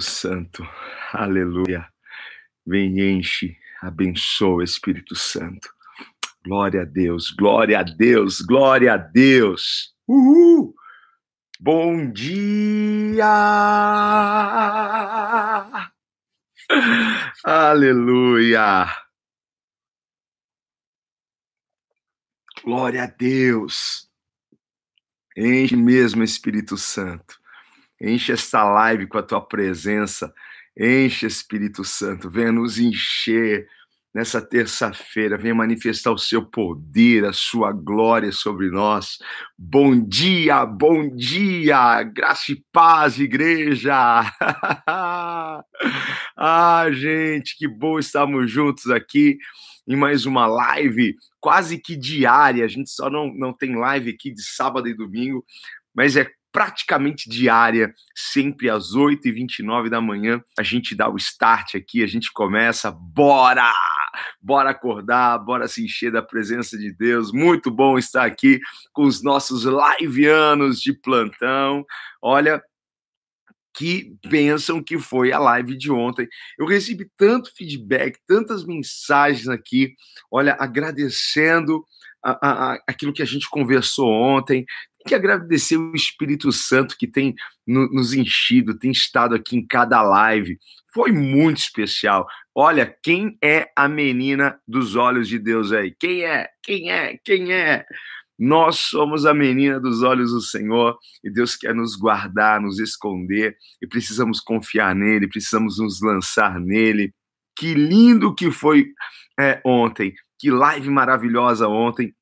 Santo, aleluia. Vem, enche, abençoa, Espírito Santo. Glória a Deus, glória a Deus, glória a Deus. Uhul! Bom dia! Aleluia! Glória a Deus. Enche mesmo, Espírito Santo. Enche esta live com a tua presença. Enche, Espírito Santo. Venha nos encher nessa terça-feira. Venha manifestar o seu poder, a sua glória sobre nós. Bom dia, bom dia. Graça e paz, igreja. ah, gente, que bom estarmos juntos aqui em mais uma live quase que diária. A gente só não, não tem live aqui de sábado e domingo, mas é praticamente diária, sempre às 8h29 da manhã. A gente dá o start aqui, a gente começa, bora! Bora acordar, bora se encher da presença de Deus. Muito bom estar aqui com os nossos liveanos de plantão. Olha, que pensam que foi a live de ontem. Eu recebi tanto feedback, tantas mensagens aqui, olha, agradecendo a, a, a, aquilo que a gente conversou ontem, que agradecer o Espírito Santo que tem nos enchido, tem estado aqui em cada live. Foi muito especial. Olha, quem é a menina dos olhos de Deus aí? Quem é? Quem é? Quem é? Nós somos a menina dos olhos do Senhor e Deus quer nos guardar, nos esconder e precisamos confiar nele, precisamos nos lançar nele. Que lindo que foi é, ontem, que live maravilhosa ontem.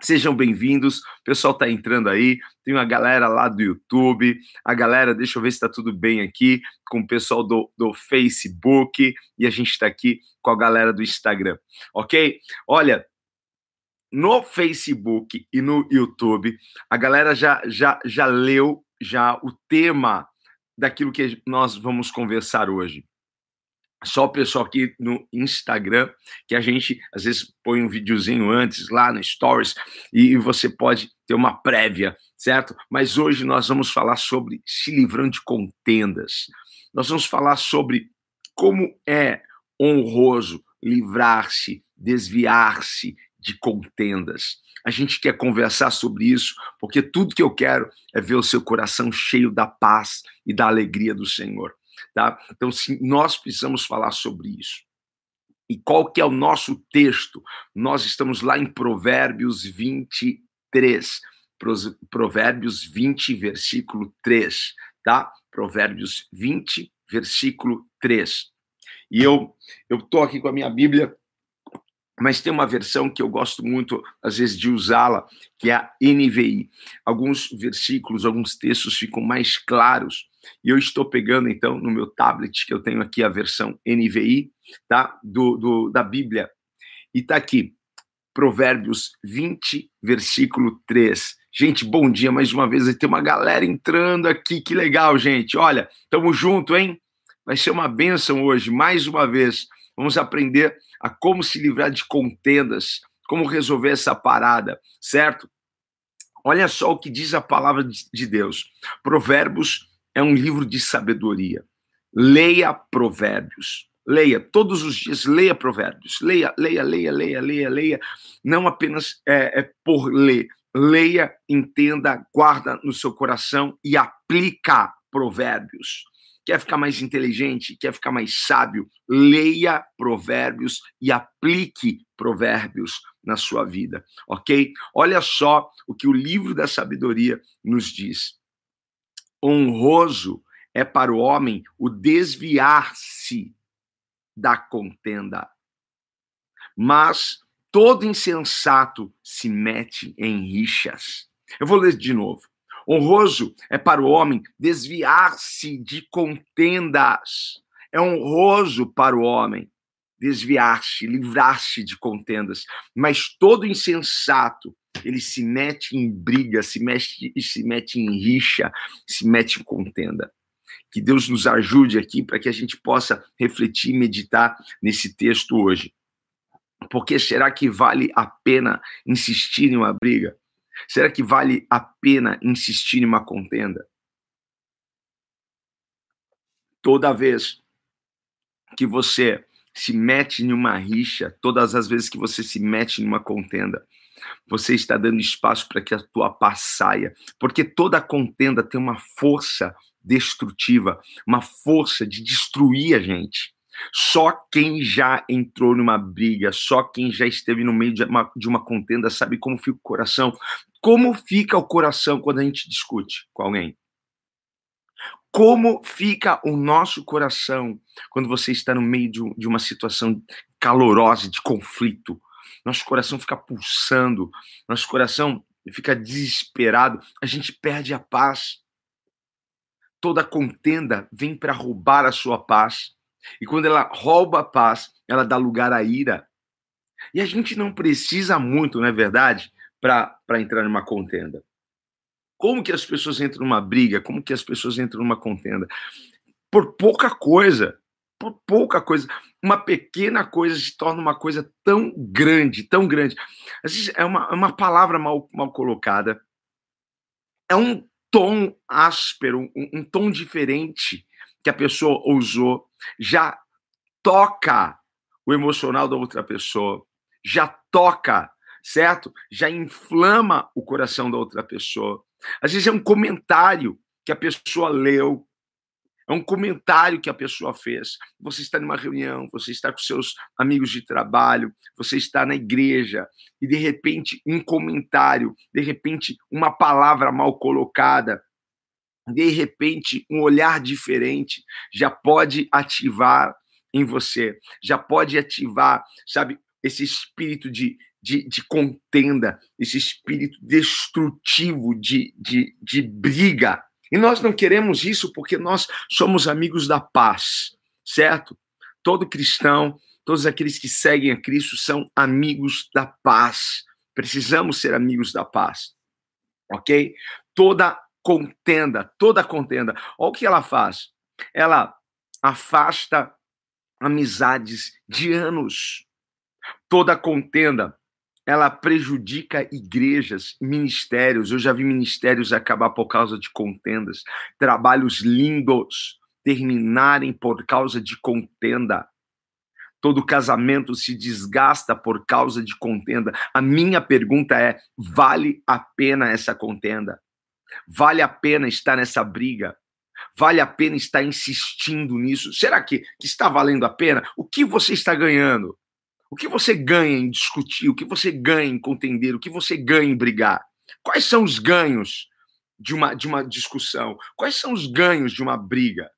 Sejam bem-vindos, o pessoal está entrando aí, tem uma galera lá do YouTube, a galera, deixa eu ver se está tudo bem aqui, com o pessoal do, do Facebook, e a gente está aqui com a galera do Instagram, ok? Olha, no Facebook e no YouTube, a galera já, já, já leu já o tema daquilo que nós vamos conversar hoje só o pessoal aqui no Instagram, que a gente às vezes põe um videozinho antes lá no Stories e você pode ter uma prévia, certo? Mas hoje nós vamos falar sobre se livrando de contendas. Nós vamos falar sobre como é honroso livrar-se, desviar-se de contendas. A gente quer conversar sobre isso, porque tudo que eu quero é ver o seu coração cheio da paz e da alegria do Senhor. Tá? Então, sim, nós precisamos falar sobre isso. E qual que é o nosso texto? Nós estamos lá em Provérbios 23. Provérbios 20, versículo 3, tá? Provérbios 20, versículo 3. E eu eu tô aqui com a minha Bíblia, mas tem uma versão que eu gosto muito às vezes de usá-la, que é a NVI. Alguns versículos, alguns textos ficam mais claros e eu estou pegando, então, no meu tablet, que eu tenho aqui a versão NVI, tá? Do, do da Bíblia. E tá aqui, Provérbios 20, versículo 3. Gente, bom dia mais uma vez. Tem uma galera entrando aqui, que legal, gente. Olha, tamo junto, hein? Vai ser uma benção hoje, mais uma vez. Vamos aprender a como se livrar de contendas, como resolver essa parada, certo? Olha só o que diz a palavra de Deus. Provérbios é um livro de sabedoria. Leia Provérbios. Leia todos os dias, leia Provérbios. Leia, leia, leia, leia, leia, leia. Não apenas é, é por ler. Leia, entenda, guarda no seu coração e aplica Provérbios. Quer ficar mais inteligente? Quer ficar mais sábio? Leia Provérbios e aplique Provérbios na sua vida, ok? Olha só o que o livro da sabedoria nos diz honroso é para o homem o desviar-se da contenda. Mas todo insensato se mete em rixas. Eu vou ler de novo. Honroso é para o homem desviar-se de contendas. É honroso para o homem desviar-se, livrar-se de contendas. Mas todo insensato ele se mete em briga, se mete, se mete em rixa, se mete em contenda. Que Deus nos ajude aqui para que a gente possa refletir e meditar nesse texto hoje. Porque será que vale a pena insistir em uma briga? Será que vale a pena insistir em uma contenda? Toda vez que você se mete em uma rixa, todas as vezes que você se mete em uma contenda, você está dando espaço para que a tua paz saia, porque toda contenda tem uma força destrutiva, uma força de destruir a gente. Só quem já entrou numa briga, só quem já esteve no meio de uma, de uma contenda sabe como fica o coração. Como fica o coração quando a gente discute com alguém? Como fica o nosso coração quando você está no meio de, de uma situação calorosa, de conflito? Nosso coração fica pulsando, nosso coração fica desesperado, a gente perde a paz. Toda contenda vem para roubar a sua paz. E quando ela rouba a paz, ela dá lugar à ira. E a gente não precisa muito, não é verdade, para entrar numa contenda. Como que as pessoas entram numa briga? Como que as pessoas entram numa contenda? Por pouca coisa. Pouca coisa. Uma pequena coisa se torna uma coisa tão grande, tão grande. É uma, é uma palavra mal, mal colocada. É um tom áspero, um, um tom diferente que a pessoa usou. Já toca o emocional da outra pessoa. Já toca certo? Já inflama o coração da outra pessoa. Às vezes é um comentário que a pessoa leu, é um comentário que a pessoa fez. Você está numa reunião, você está com seus amigos de trabalho, você está na igreja e de repente um comentário, de repente uma palavra mal colocada, de repente um olhar diferente já pode ativar em você, já pode ativar, sabe, esse espírito de de, de contenda, esse espírito destrutivo de, de, de briga. E nós não queremos isso porque nós somos amigos da paz, certo? Todo cristão, todos aqueles que seguem a Cristo são amigos da paz. Precisamos ser amigos da paz, ok? Toda contenda, toda contenda. Olha o que ela faz. Ela afasta amizades de anos. Toda contenda ela prejudica igrejas, ministérios. Eu já vi ministérios acabar por causa de contendas, trabalhos lindos terminarem por causa de contenda. Todo casamento se desgasta por causa de contenda. A minha pergunta é: vale a pena essa contenda? Vale a pena estar nessa briga? Vale a pena estar insistindo nisso? Será que, está valendo a pena? O que você está ganhando? O que você ganha em discutir? O que você ganha em contender? O que você ganha em brigar? Quais são os ganhos de uma, de uma discussão? Quais são os ganhos de uma briga?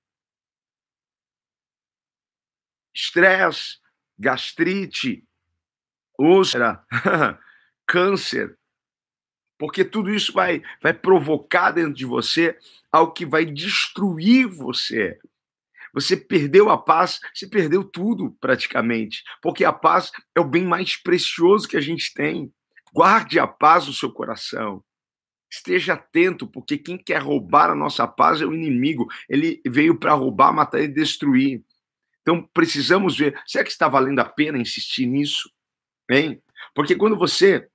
Estresse, gastrite, úlcera, câncer. Porque tudo isso vai, vai provocar dentro de você algo que vai destruir você você perdeu a paz, você perdeu tudo praticamente, porque a paz é o bem mais precioso que a gente tem. Guarde a paz no seu coração. Esteja atento, porque quem quer roubar a nossa paz é o inimigo. Ele veio para roubar, matar e destruir. Então precisamos ver, será que está valendo a pena insistir nisso? Hein? Porque quando você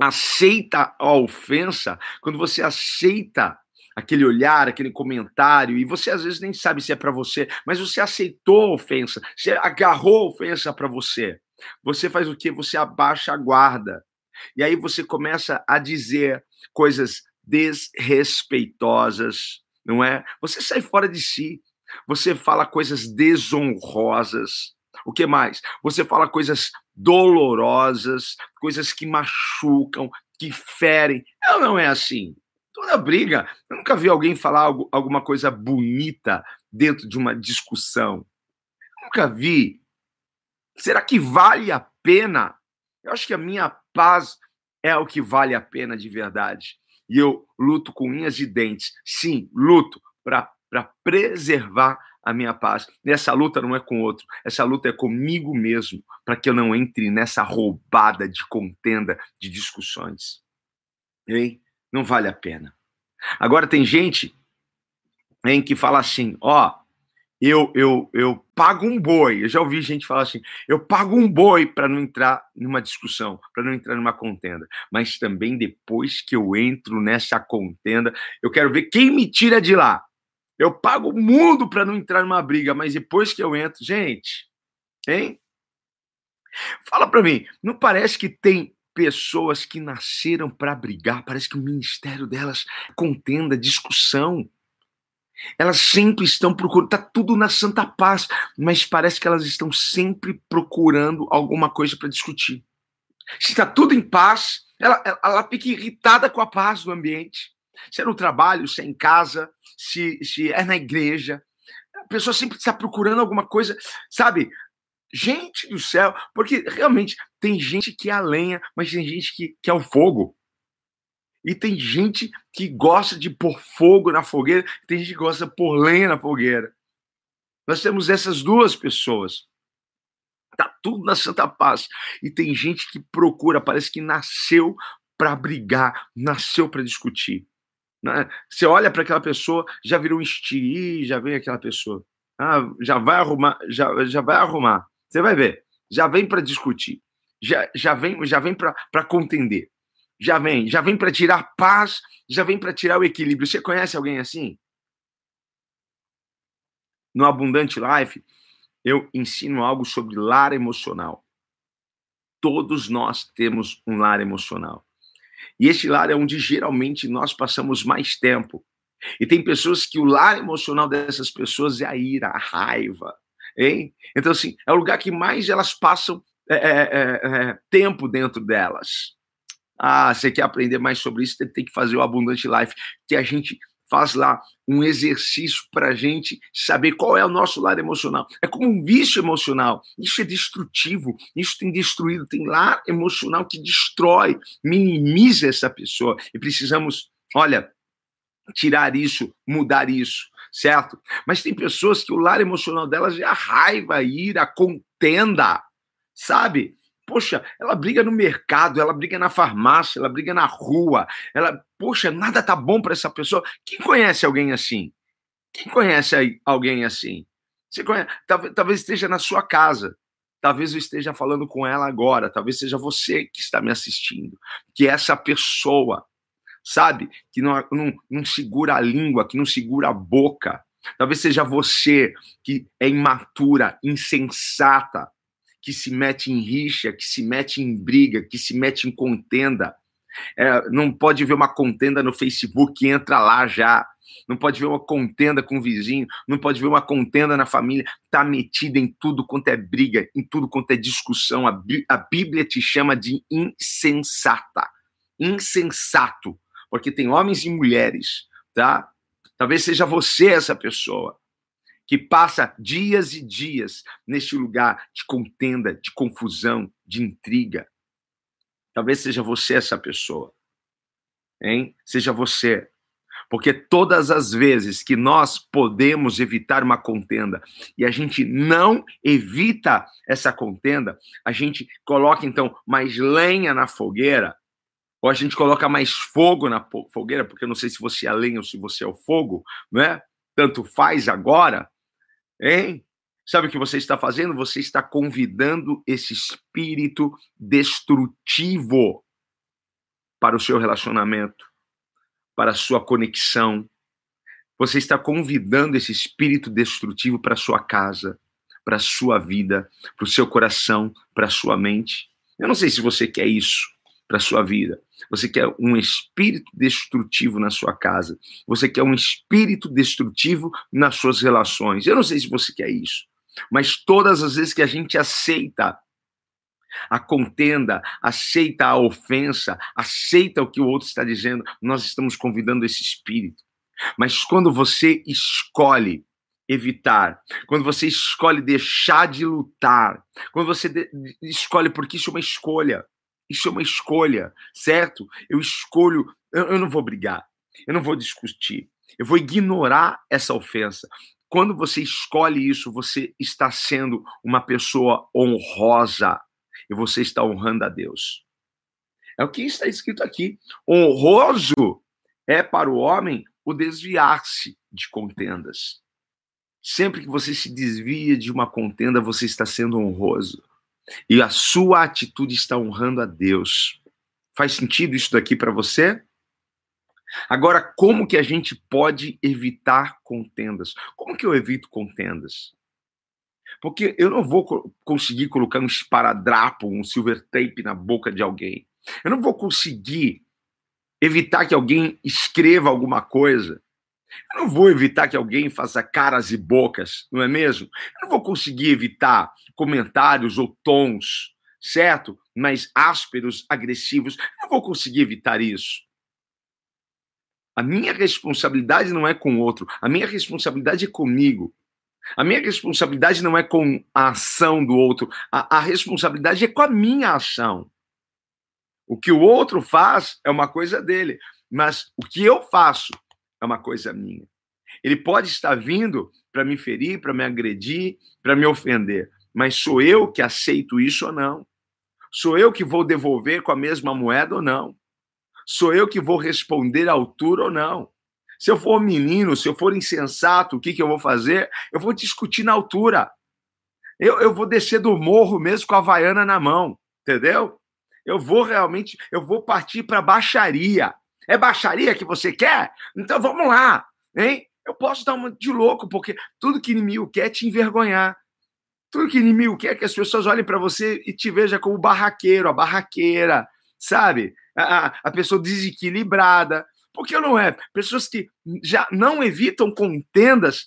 aceita a ofensa, quando você aceita aquele olhar, aquele comentário, e você às vezes nem sabe se é para você, mas você aceitou a ofensa, você agarrou a ofensa para você. Você faz o quê? Você abaixa a guarda. E aí você começa a dizer coisas desrespeitosas, não é? Você sai fora de si. Você fala coisas desonrosas. O que mais? Você fala coisas dolorosas, coisas que machucam, que ferem. Ela não é assim toda briga. Eu nunca vi alguém falar algo, alguma coisa bonita dentro de uma discussão. Eu nunca vi. Será que vale a pena? Eu acho que a minha paz é o que vale a pena de verdade. E eu luto com unhas e dentes. Sim, luto para preservar a minha paz. E essa luta não é com outro, essa luta é comigo mesmo, para que eu não entre nessa roubada de contenda, de discussões. Hein? Não vale a pena. Agora tem gente em que fala assim, ó, eu eu eu pago um boi. Eu já ouvi gente falar assim, eu pago um boi para não entrar numa discussão, para não entrar numa contenda. Mas também depois que eu entro nessa contenda, eu quero ver quem me tira de lá. Eu pago o mundo para não entrar numa briga, mas depois que eu entro, gente, hein? Fala para mim, não parece que tem pessoas que nasceram para brigar? Parece que o ministério delas contenda, discussão. Elas sempre estão procurando, tá tudo na santa paz, mas parece que elas estão sempre procurando alguma coisa para discutir. Se está tudo em paz, ela, ela, ela fica irritada com a paz do ambiente. Se é no trabalho, se é em casa, se, se é na igreja. A pessoa sempre está procurando alguma coisa, sabe? Gente do céu, porque realmente tem gente que é a lenha, mas tem gente que, que é o fogo. E tem gente que gosta de pôr fogo na fogueira, tem gente que gosta de pôr lenha na fogueira. Nós temos essas duas pessoas. Tá tudo na santa paz. E tem gente que procura, parece que nasceu para brigar, nasceu para discutir. Né? Você olha para aquela pessoa, já virou um estiri, já vem aquela pessoa. Ah, já vai arrumar, já, já vai arrumar. Você vai ver. Já vem para discutir. Já, já vem, já vem para contender. Já vem, já vem para tirar paz, já vem para tirar o equilíbrio. Você conhece alguém assim? No Abundante Life, eu ensino algo sobre lar emocional. Todos nós temos um lar emocional. E esse lar é onde geralmente nós passamos mais tempo. E tem pessoas que o lar emocional dessas pessoas é a ira, a raiva. Hein? Então, assim, é o lugar que mais elas passam é, é, é, é tempo dentro delas. Ah, você quer aprender mais sobre isso? Tem que fazer o Abundante Life, que a gente faz lá um exercício para a gente saber qual é o nosso lar emocional. É como um vício emocional. Isso é destrutivo. Isso tem destruído. Tem lar emocional que destrói, minimiza essa pessoa. E precisamos, olha, tirar isso, mudar isso, certo? Mas tem pessoas que o lar emocional delas é a raiva, a ira, a contenda, sabe? Poxa, ela briga no mercado, ela briga na farmácia, ela briga na rua. Ela, poxa, nada tá bom para essa pessoa. Quem conhece alguém assim? Quem conhece alguém assim? Você conhece, talvez, esteja na sua casa. Talvez eu esteja falando com ela agora, talvez seja você que está me assistindo, que é essa pessoa, sabe, que não, não, não segura a língua, que não segura a boca. Talvez seja você que é imatura, insensata, que se mete em rixa, que se mete em briga, que se mete em contenda. É, não pode ver uma contenda no Facebook e entra lá já. Não pode ver uma contenda com o vizinho, não pode ver uma contenda na família. Está metida em tudo quanto é briga, em tudo quanto é discussão. A, a Bíblia te chama de insensata. Insensato. Porque tem homens e mulheres, tá? Talvez seja você essa pessoa que passa dias e dias neste lugar de contenda, de confusão, de intriga. Talvez seja você essa pessoa. Hein? Seja você. Porque todas as vezes que nós podemos evitar uma contenda e a gente não evita essa contenda, a gente coloca então mais lenha na fogueira, ou a gente coloca mais fogo na fogueira, porque eu não sei se você é a lenha ou se você é o fogo, né? Tanto faz agora. Hein? Sabe o que você está fazendo? Você está convidando esse espírito destrutivo para o seu relacionamento, para a sua conexão. Você está convidando esse espírito destrutivo para a sua casa, para a sua vida, para o seu coração, para a sua mente. Eu não sei se você quer isso para sua vida. Você quer um espírito destrutivo na sua casa. Você quer um espírito destrutivo nas suas relações. Eu não sei se você quer isso, mas todas as vezes que a gente aceita a contenda, aceita a ofensa, aceita o que o outro está dizendo, nós estamos convidando esse espírito. Mas quando você escolhe evitar, quando você escolhe deixar de lutar, quando você escolhe, porque isso é uma escolha, isso é uma escolha, certo? Eu escolho, eu, eu não vou brigar, eu não vou discutir, eu vou ignorar essa ofensa. Quando você escolhe isso, você está sendo uma pessoa honrosa e você está honrando a Deus. É o que está escrito aqui. Honroso é para o homem o desviar-se de contendas. Sempre que você se desvia de uma contenda, você está sendo honroso. E a sua atitude está honrando a Deus. Faz sentido isso daqui para você? Agora, como que a gente pode evitar contendas? Como que eu evito contendas? Porque eu não vou conseguir colocar um esparadrapo, um silver tape na boca de alguém. Eu não vou conseguir evitar que alguém escreva alguma coisa. Eu não vou evitar que alguém faça caras e bocas, não é mesmo? Eu não vou conseguir evitar comentários ou tons, certo? Mais ásperos, agressivos. Eu não vou conseguir evitar isso. A minha responsabilidade não é com o outro, a minha responsabilidade é comigo. A minha responsabilidade não é com a ação do outro, a, a responsabilidade é com a minha ação. O que o outro faz é uma coisa dele, mas o que eu faço é uma coisa minha. Ele pode estar vindo para me ferir, para me agredir, para me ofender, mas sou eu que aceito isso ou não? Sou eu que vou devolver com a mesma moeda ou não? Sou eu que vou responder à altura ou não? Se eu for menino, se eu for insensato, o que, que eu vou fazer? Eu vou discutir na altura. Eu, eu vou descer do morro mesmo com a vaiana na mão, entendeu? Eu vou realmente, eu vou partir para baixaria. É baixaria que você quer? Então vamos lá, hein? Eu posso dar uma de louco, porque tudo que inimigo quer é te envergonhar. Tudo que inimigo quer é que as pessoas olhem para você e te vejam como barraqueiro, a barraqueira, sabe? a, a pessoa desequilibrada. Por que não é? Pessoas que já não evitam contendas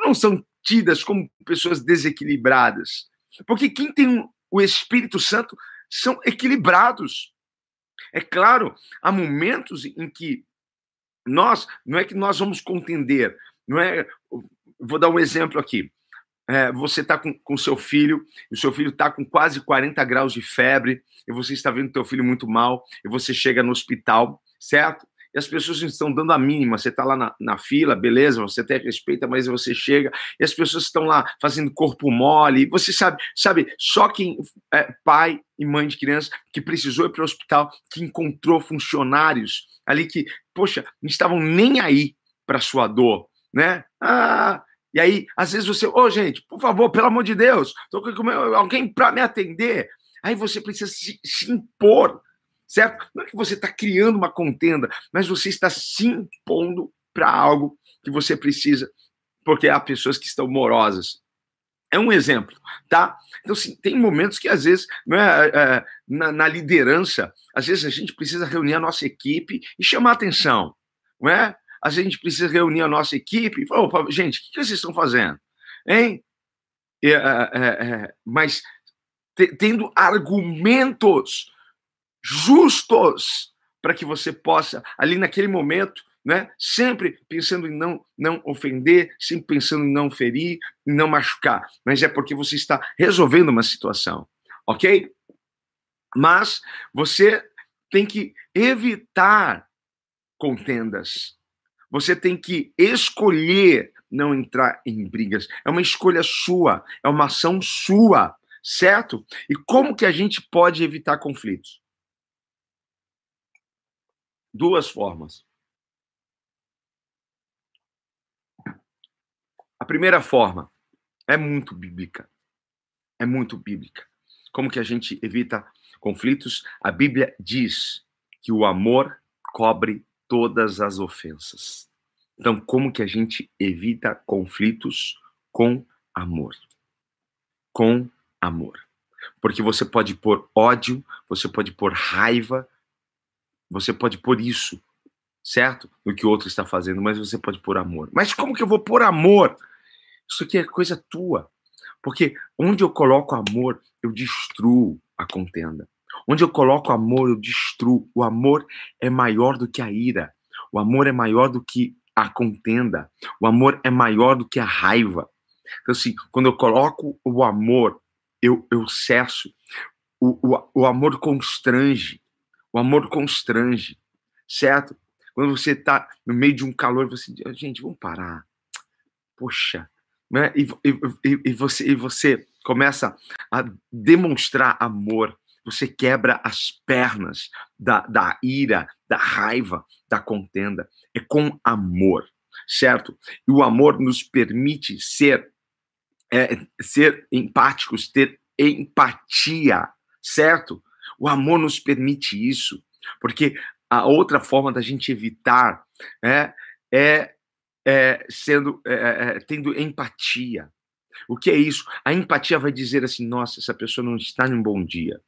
não são tidas como pessoas desequilibradas. Porque quem tem o Espírito Santo são equilibrados. É claro, há momentos em que nós, não é que nós vamos contender, não é. Vou dar um exemplo aqui. É, você está com, com seu filho, e o seu filho está com quase 40 graus de febre, e você está vendo teu filho muito mal, e você chega no hospital, certo? E as pessoas estão dando a mínima. Você está lá na, na, fila, beleza, você até respeita, mas você chega, e as pessoas estão lá fazendo corpo mole. Você sabe, sabe, só quem é pai e mãe de criança que precisou ir para o hospital, que encontrou funcionários ali que, poxa, não estavam nem aí para sua dor, né? Ah, e aí, às vezes você, ô oh, gente, por favor, pelo amor de Deus, tô com alguém para me atender. Aí você precisa se, se impor, certo? Não é que você está criando uma contenda, mas você está se impondo para algo que você precisa, porque há pessoas que estão morosas. É um exemplo, tá? Então, sim, tem momentos que, às vezes, é, é, na, na, liderança, às vezes a gente precisa reunir a nossa equipe e chamar atenção, não é? a gente precisa reunir a nossa equipe e falar, opa, gente, o que vocês estão fazendo? Hein? É, é, é, mas tendo argumentos justos para que você possa, ali naquele momento, né, sempre pensando em não, não ofender, sempre pensando em não ferir, em não machucar, mas é porque você está resolvendo uma situação, ok? Mas você tem que evitar contendas. Você tem que escolher não entrar em brigas. É uma escolha sua, é uma ação sua, certo? E como que a gente pode evitar conflitos? Duas formas. A primeira forma é muito bíblica. É muito bíblica. Como que a gente evita conflitos? A Bíblia diz que o amor cobre todas as ofensas. Então, como que a gente evita conflitos com amor? Com amor. Porque você pode pôr ódio, você pode pôr raiva, você pode pôr isso, certo? No que o outro está fazendo, mas você pode pôr amor. Mas como que eu vou pôr amor? Isso aqui é coisa tua. Porque onde eu coloco amor, eu destruo a contenda. Onde eu coloco amor, eu destruo. O amor é maior do que a ira. O amor é maior do que a contenda. O amor é maior do que a raiva. Então, assim, quando eu coloco o amor, eu, eu cesso. O, o, o amor constrange. O amor constrange, certo? Quando você está no meio de um calor, você diz, gente, vamos parar. Poxa, né? E, e, e, você, e você começa a demonstrar amor, você quebra as pernas da, da ira, da raiva, da contenda. É com amor, certo? E o amor nos permite ser, é, ser empáticos, ter empatia, certo? O amor nos permite isso, porque a outra forma da gente evitar é, é, é sendo é, é, é, tendo empatia. O que é isso? A empatia vai dizer assim: nossa, essa pessoa não está em um bom dia.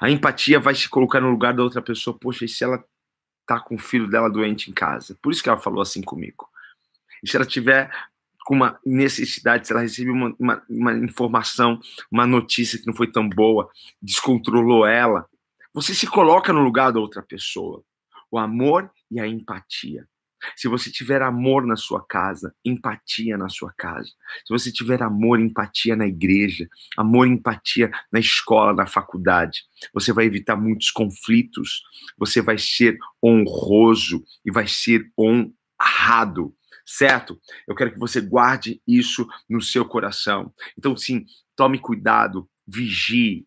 A empatia vai se colocar no lugar da outra pessoa. Poxa, e se ela tá com o filho dela doente em casa? Por isso que ela falou assim comigo. E se ela tiver com uma necessidade, se ela recebe uma, uma, uma informação, uma notícia que não foi tão boa, descontrolou ela, você se coloca no lugar da outra pessoa. O amor e a empatia. Se você tiver amor na sua casa, empatia na sua casa. Se você tiver amor, empatia na igreja, amor, empatia na escola, na faculdade, você vai evitar muitos conflitos. Você vai ser honroso e vai ser honrado certo? Eu quero que você guarde isso no seu coração. Então, sim, tome cuidado, vigie.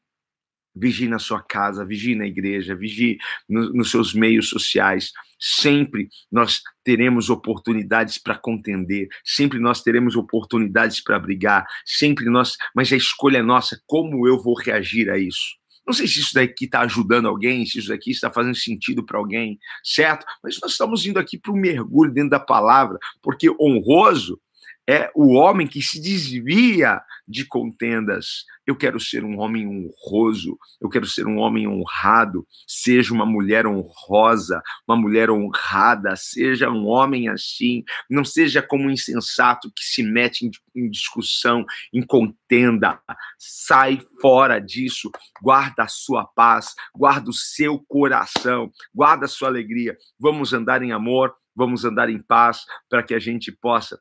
Vigie na sua casa, vigie na igreja, vigie no, nos seus meios sociais. Sempre nós teremos oportunidades para contender, sempre nós teremos oportunidades para brigar, sempre nós, mas a escolha é nossa, como eu vou reagir a isso? Não sei se isso daqui está ajudando alguém, se isso daqui está fazendo sentido para alguém, certo? Mas nós estamos indo aqui para um mergulho dentro da palavra, porque honroso é o homem que se desvia de contendas. Eu quero ser um homem honroso, eu quero ser um homem honrado, seja uma mulher honrosa, uma mulher honrada, seja um homem assim, não seja como um insensato que se mete em, em discussão, em contenda. Sai fora disso, guarda a sua paz, guarda o seu coração, guarda a sua alegria. Vamos andar em amor, vamos andar em paz para que a gente possa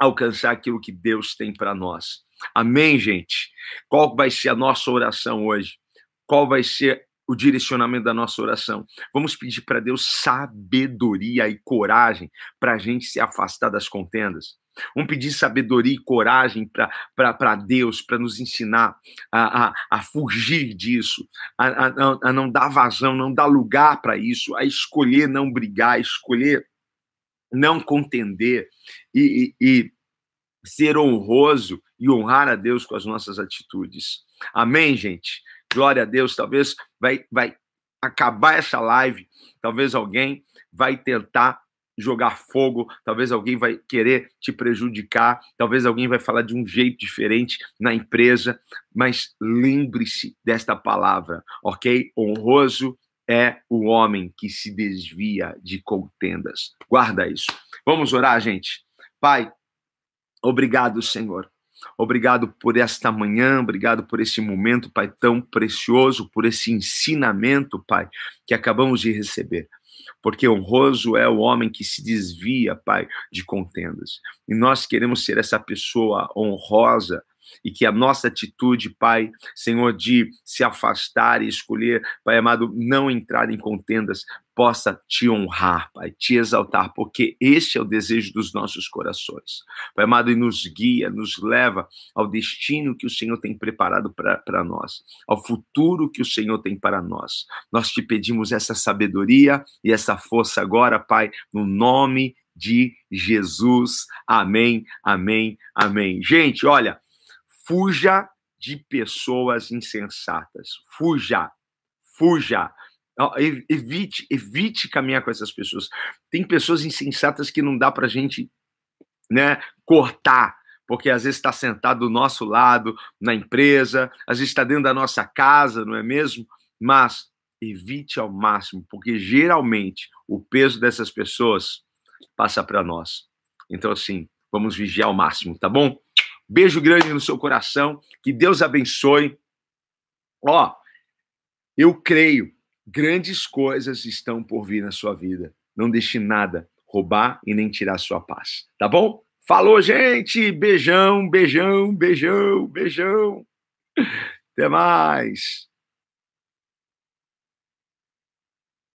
alcançar aquilo que Deus tem para nós. Amém, gente? Qual vai ser a nossa oração hoje? Qual vai ser o direcionamento da nossa oração? Vamos pedir para Deus sabedoria e coragem para a gente se afastar das contendas. Vamos pedir sabedoria e coragem para Deus, para nos ensinar a, a, a fugir disso, a, a, a não dar vazão, não dar lugar para isso, a escolher não brigar, a escolher não contender e, e, e ser honroso e honrar a Deus com as nossas atitudes. Amém, gente? Glória a Deus. Talvez vai, vai acabar essa live, talvez alguém vai tentar jogar fogo, talvez alguém vai querer te prejudicar, talvez alguém vai falar de um jeito diferente na empresa, mas lembre-se desta palavra, ok? Honroso é o homem que se desvia de contendas. Guarda isso. Vamos orar, gente. Pai, obrigado, Senhor. Obrigado por esta manhã, obrigado por esse momento, Pai, tão precioso, por esse ensinamento, Pai, que acabamos de receber. Porque honroso é o homem que se desvia, Pai, de contendas. E nós queremos ser essa pessoa honrosa, e que a nossa atitude, Pai, Senhor, de se afastar e escolher, Pai amado, não entrar em contendas, possa te honrar, Pai, te exaltar, porque este é o desejo dos nossos corações. Pai amado, e nos guia, nos leva ao destino que o Senhor tem preparado para nós, ao futuro que o Senhor tem para nós. Nós te pedimos essa sabedoria e essa força agora, Pai, no nome de Jesus. Amém, amém, amém. Gente, olha, fuja de pessoas insensatas. Fuja, fuja. Evite, evite caminhar com essas pessoas. Tem pessoas insensatas que não dá para gente né, cortar, porque às vezes está sentado do nosso lado na empresa, às vezes está dentro da nossa casa, não é mesmo? Mas evite ao máximo, porque geralmente o peso dessas pessoas passa para nós. Então, assim, vamos vigiar ao máximo, tá bom? Beijo grande no seu coração. Que Deus abençoe. Ó, eu creio, grandes coisas estão por vir na sua vida. Não deixe nada roubar e nem tirar sua paz. Tá bom? Falou, gente! Beijão, beijão, beijão, beijão. Até mais.